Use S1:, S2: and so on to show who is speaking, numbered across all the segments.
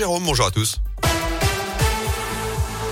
S1: Jérôme, bonjour à tous.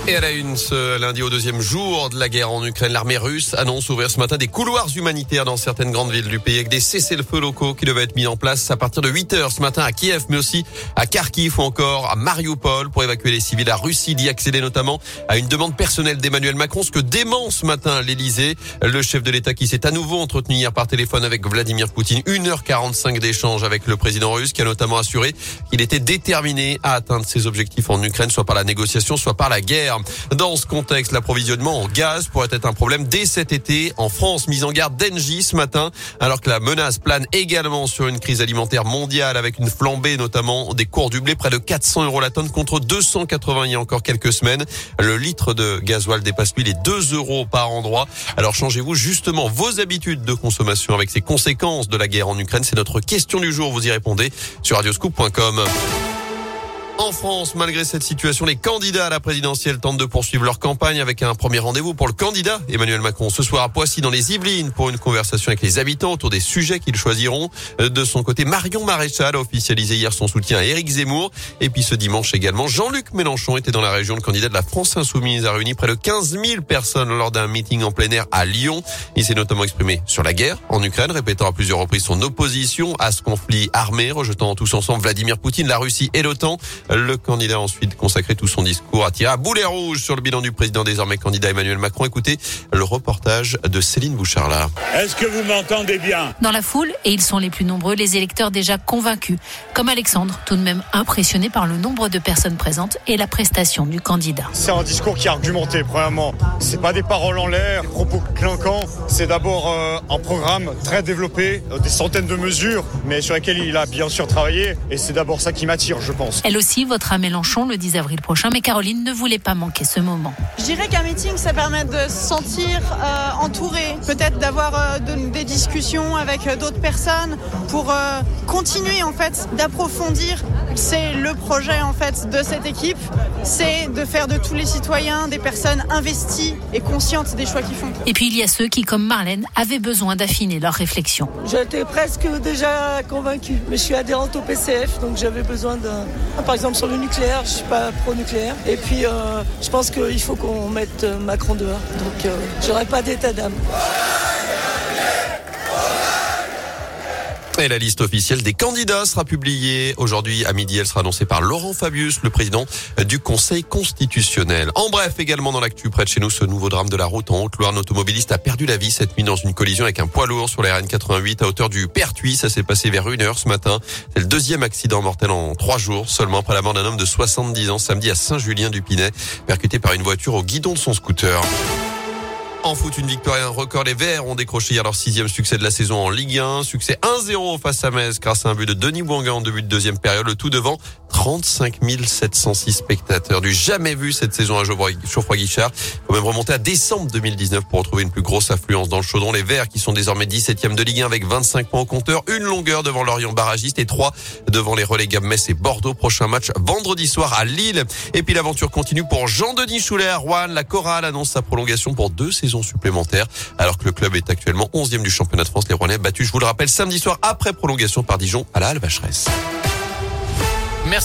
S1: Et à la une, ce lundi au deuxième jour de la guerre en Ukraine, l'armée russe annonce ouvrir ce matin des couloirs humanitaires dans certaines grandes villes du pays avec des cessez-le-feu locaux qui devaient être mis en place à partir de 8 heures ce matin à Kiev, mais aussi à Kharkiv ou encore à Mariupol pour évacuer les civils. La Russie d'y accéder notamment à une demande personnelle d'Emmanuel Macron, ce que dément ce matin l'Elysée. Le chef de l'État qui s'est à nouveau entretenu hier par téléphone avec Vladimir Poutine. 1h45 d'échange avec le président russe qui a notamment assuré qu'il était déterminé à atteindre ses objectifs en Ukraine, soit par la négociation, soit par la guerre. Dans ce contexte, l'approvisionnement en gaz pourrait être un problème dès cet été en France. Mise en garde d'Engie ce matin, alors que la menace plane également sur une crise alimentaire mondiale avec une flambée notamment des cours du blé, près de 400 euros la tonne contre 280 il y a encore quelques semaines. Le litre de gasoil dépasse lui les 2 euros par endroit. Alors changez-vous justement vos habitudes de consommation avec ces conséquences de la guerre en Ukraine. C'est notre question du jour. Vous y répondez sur radioscoop.com. En France, malgré cette situation, les candidats à la présidentielle tentent de poursuivre leur campagne avec un premier rendez-vous pour le candidat Emmanuel Macron ce soir à Poissy dans les Yvelines pour une conversation avec les habitants autour des sujets qu'ils choisiront. De son côté, Marion Maréchal a officialisé hier son soutien à Éric Zemmour. Et puis ce dimanche également, Jean-Luc Mélenchon était dans la région. Le candidat de la France Insoumise a réuni près de 15 000 personnes lors d'un meeting en plein air à Lyon. Il s'est notamment exprimé sur la guerre en Ukraine, répétant à plusieurs reprises son opposition à ce conflit armé, rejetant tous ensemble Vladimir Poutine, la Russie et l'OTAN. Le candidat a ensuite consacré tout son discours à tirer à boulet rouge sur le bilan du président désormais candidat Emmanuel Macron. Écoutez le reportage de Céline Bouchard
S2: Est-ce que vous m'entendez bien?
S3: Dans la foule, et ils sont les plus nombreux, les électeurs déjà convaincus, comme Alexandre, tout de même impressionné par le nombre de personnes présentes et la prestation du candidat.
S4: C'est un discours qui est argumenté, premièrement. C'est pas des paroles en l'air, propos clinquants. C'est d'abord euh, un programme très développé, euh, des centaines de mesures, mais sur lesquelles il a bien sûr travaillé. Et c'est d'abord ça qui m'attire, je pense.
S3: Elle aussi votera Mélenchon le 10 avril prochain, mais Caroline ne voulait pas manquer ce moment.
S5: Je dirais qu'un meeting, ça permet de se sentir euh, entouré, peut-être d'avoir euh, des discussions avec euh, d'autres personnes pour continuer en fait d'approfondir. C'est le projet en fait de cette équipe, c'est de faire de tous les citoyens des personnes investies et conscientes des choix qu'ils font.
S3: Et puis il y a ceux qui, comme Marlène, avaient besoin d'affiner leur réflexion.
S6: J'étais presque déjà convaincue, mais je suis adhérente au PCF, donc j'avais besoin d'un, par exemple sur le nucléaire, je suis pas pro-nucléaire. Et puis, euh, je pense qu'il faut qu'on mette Macron dehors. Donc, euh, j'aurais pas d'état d'âme.
S1: Et la liste officielle des candidats sera publiée aujourd'hui à midi. Elle sera annoncée par Laurent Fabius, le président du Conseil constitutionnel. En bref, également dans l'actu près de chez nous, ce nouveau drame de la route en Haute-Loire. Un automobiliste a perdu la vie cette nuit dans une collision avec un poids lourd sur la RN88 à hauteur du Pertuis. Ça s'est passé vers une heure ce matin. C'est le deuxième accident mortel en trois jours seulement après la mort d'un homme de 70 ans samedi à Saint-Julien-du-Pinet, percuté par une voiture au guidon de son scooter. En foot, une victoire et un record. Les Verts ont décroché hier leur sixième succès de la saison en Ligue 1. Succès 1-0 face à Metz grâce à un but de Denis Bouanga en début de deuxième période. Le tout devant 35 706 spectateurs. Du jamais vu cette saison à Geoffroy-Guichard. Faut même remonter à décembre 2019 pour retrouver une plus grosse affluence dans le chaudron. Les Verts qui sont désormais 17e de Ligue 1 avec 25 points au compteur. Une longueur devant Lorient barragiste et trois devant les relégables Metz et Bordeaux. Prochain match vendredi soir à Lille. Et puis l'aventure continue pour Jean-Denis Choulet à Rouen. La chorale annonce sa prolongation pour deux saisons supplémentaires alors que le club est actuellement 11e du championnat de France. Les Rouennais battus, je vous le rappelle, samedi soir après prolongation par Dijon à la Halle Vacheresse.